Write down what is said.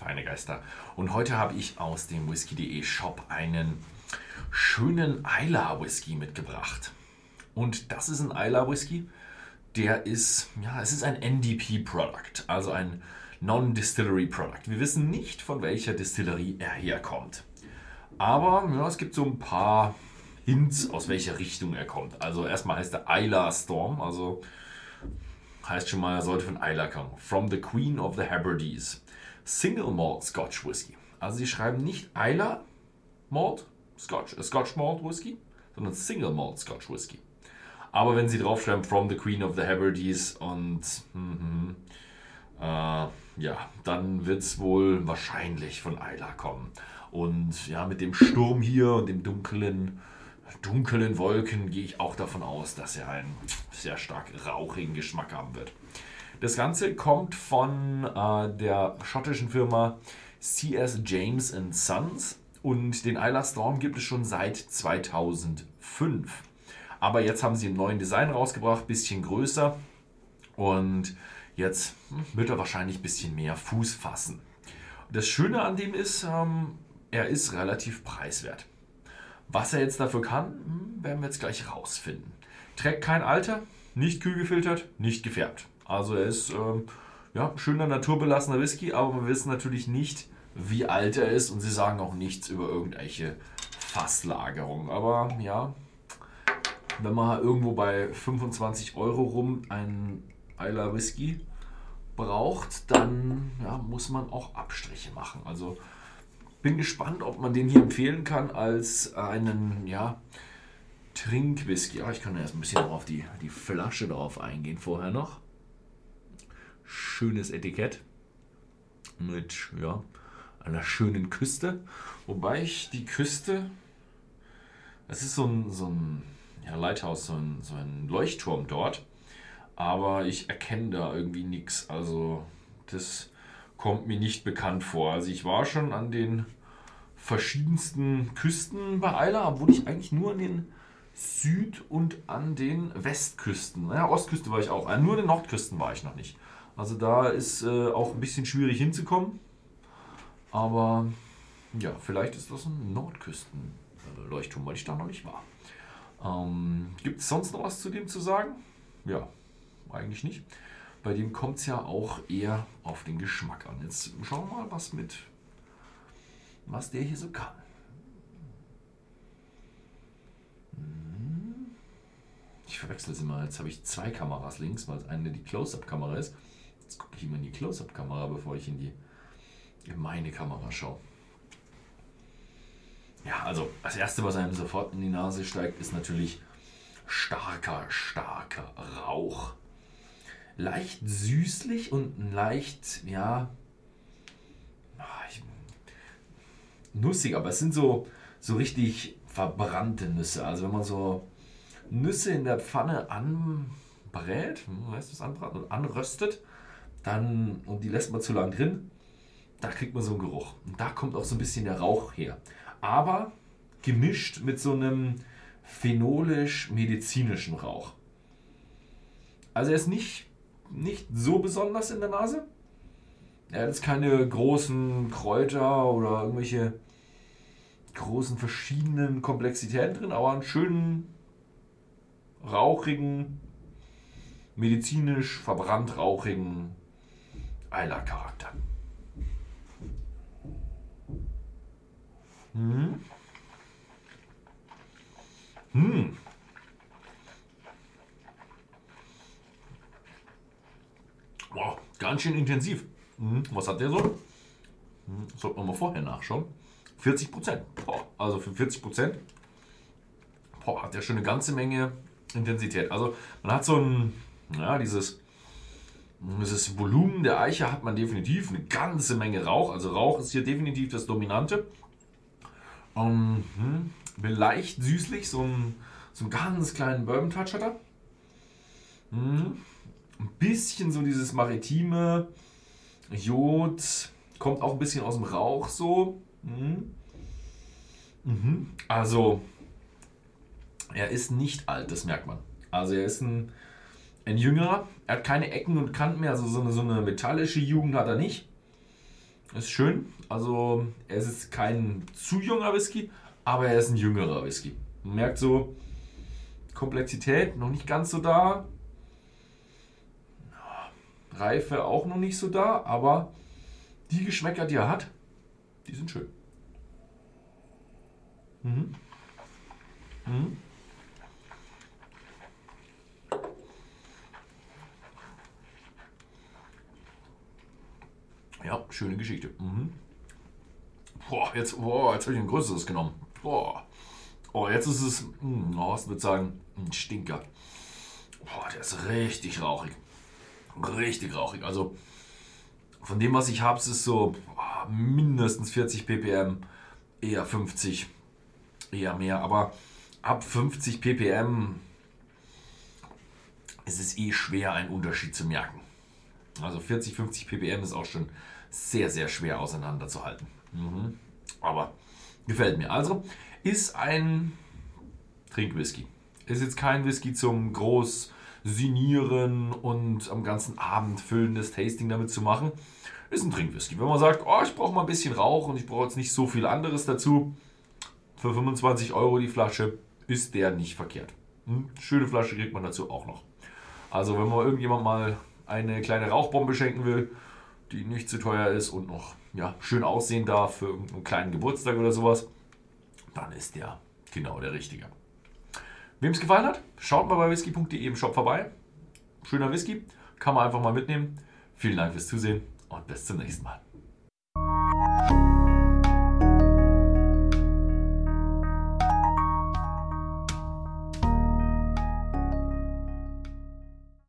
feine Geister. Und heute habe ich aus dem Whisky.de Shop einen schönen Isla Whisky mitgebracht. Und das ist ein Isla Whisky, der ist, ja, es ist ein NDP-Product, also ein Non-Distillery Product. Wir wissen nicht, von welcher Distillerie er herkommt. Aber ja, es gibt so ein paar Hints, aus welcher Richtung er kommt. Also erstmal heißt er Isla Storm, also heißt schon mal, er sollte von Isla kommen. From the Queen of the Hebrides. Single Malt Scotch Whisky. Also sie schreiben nicht Isla Malt Scotch, äh, Scotch Malt Whisky, sondern Single Malt Scotch Whisky. Aber wenn sie draufschreiben From the Queen of the Hebrides und mm, äh, ja, dann wird es wohl wahrscheinlich von Isla kommen. Und ja, mit dem Sturm hier und dem dunklen, dunklen Wolken gehe ich auch davon aus, dass er einen sehr stark rauchigen Geschmack haben wird. Das Ganze kommt von äh, der schottischen Firma CS James Sons und den Isla Storm gibt es schon seit 2005. Aber jetzt haben sie einen neuen Design rausgebracht, bisschen größer und jetzt hm, wird er wahrscheinlich ein bisschen mehr Fuß fassen. Das Schöne an dem ist, ähm, er ist relativ preiswert. Was er jetzt dafür kann, hm, werden wir jetzt gleich rausfinden. Trägt kein Alter, nicht kühl gefiltert, nicht gefärbt. Also er ist ähm, ja, schöner naturbelassener Whisky, aber wir wissen natürlich nicht, wie alt er ist und sie sagen auch nichts über irgendwelche Fasslagerung. Aber ja, wenn man irgendwo bei 25 Euro rum einen Isla Whisky braucht, dann ja, muss man auch Abstriche machen. Also bin gespannt, ob man den hier empfehlen kann als einen ja, Trinkwhisky. Ja, ich kann erst ein bisschen auf die, die Flasche drauf eingehen vorher noch. Schönes Etikett mit ja, einer schönen Küste. Wobei ich die Küste, es ist so ein, so ein ja, Lighthouse, so ein, so ein Leuchtturm dort. Aber ich erkenne da irgendwie nichts. Also das kommt mir nicht bekannt vor. Also ich war schon an den verschiedensten Küsten bei Eila, obwohl ich eigentlich nur an den Süd- und an den Westküsten, naja, Ostküste war ich auch, nur an den Nordküsten war ich noch nicht. Also da ist äh, auch ein bisschen schwierig hinzukommen. Aber ja, vielleicht ist das ein Nordküsten-Leuchtturm, weil ich da noch nicht war. Ähm, Gibt es sonst noch was zu dem zu sagen? Ja, eigentlich nicht. Bei dem kommt es ja auch eher auf den Geschmack an. Jetzt schauen wir mal, was mit was der hier so kann. Hm. Ich verwechsel es immer. Jetzt habe ich zwei Kameras links, weil es eine die Close-Up-Kamera ist. Jetzt gucke ich immer in die Close-Up-Kamera, bevor ich in die in meine Kamera schaue. Ja, also das erste, was einem sofort in die Nase steigt, ist natürlich starker, starker Rauch. Leicht süßlich und leicht, ja, nussig, aber es sind so, so richtig verbrannte Nüsse. Also wenn man so Nüsse in der Pfanne anbrät, hm, heißt das anbraten, und anröstet, dann, und die lässt man zu lang drin, da kriegt man so einen Geruch. Und da kommt auch so ein bisschen der Rauch her. Aber gemischt mit so einem phenolisch-medizinischen Rauch. Also er ist nicht, nicht so besonders in der Nase. Er hat jetzt keine großen Kräuter oder irgendwelche großen verschiedenen Komplexitäten drin, aber einen schönen, rauchigen, medizinisch verbrannt rauchigen Eiler-Charakter. Hm. Hm. Wow, ganz schön intensiv. Hm. Was hat der so? Hm. Sollte man mal vorher nachschauen. 40 Prozent. Also für 40 Prozent hat der schon eine ganze Menge Intensität. Also man hat so ein, ja, dieses, dieses Volumen der Eiche hat man definitiv eine ganze Menge Rauch. Also Rauch ist hier definitiv das Dominante. Um, hm, leicht süßlich, so einen, so einen ganz kleinen Bourbon-Touch hat er. Hm, ein bisschen so dieses maritime Jod, kommt auch ein bisschen aus dem Rauch so. Hm. Mhm. Also, er ist nicht alt, das merkt man. Also, er ist ein, ein Jüngerer, er hat keine Ecken und Kanten mehr, also so eine, so eine metallische Jugend hat er nicht. Ist schön. Also, es ist kein zu junger Whisky, aber er ist ein jüngerer Whisky. Man merkt so, Komplexität noch nicht ganz so da. Reife auch noch nicht so da, aber die Geschmäcker, die er hat, die sind schön. Mhm. Mhm. Ja, schöne Geschichte. Mhm. Boah, jetzt, boah, jetzt habe ich ein größeres genommen. Boah. Oh, jetzt ist es, mh, oh, ich würde sagen, ein Stinker. Boah, der ist richtig rauchig. Richtig rauchig. Also von dem, was ich habe, ist es so boah, mindestens 40 ppm, eher 50, eher mehr. Aber ab 50 ppm ist es eh schwer, einen Unterschied zu merken. Also 40, 50 ppm ist auch schon sehr, sehr schwer auseinanderzuhalten. Mhm. Aber gefällt mir. Also ist ein Trinkwhisky. Ist jetzt kein Whisky zum groß sinieren und am ganzen Abend füllendes Tasting damit zu machen. Ist ein Trinkwhisky. Wenn man sagt, oh, ich brauche mal ein bisschen Rauch und ich brauche jetzt nicht so viel anderes dazu, für 25 Euro die Flasche ist der nicht verkehrt. Hm? Schöne Flasche kriegt man dazu auch noch. Also wenn man irgendjemand mal eine kleine Rauchbombe schenken will, die nicht zu teuer ist und noch ja, schön aussehen darf für einen kleinen Geburtstag oder sowas, dann ist der genau der Richtige. Wem es gefallen hat, schaut mal bei whisky.de im Shop vorbei. Schöner Whisky, kann man einfach mal mitnehmen. Vielen Dank fürs Zusehen und bis zum nächsten Mal.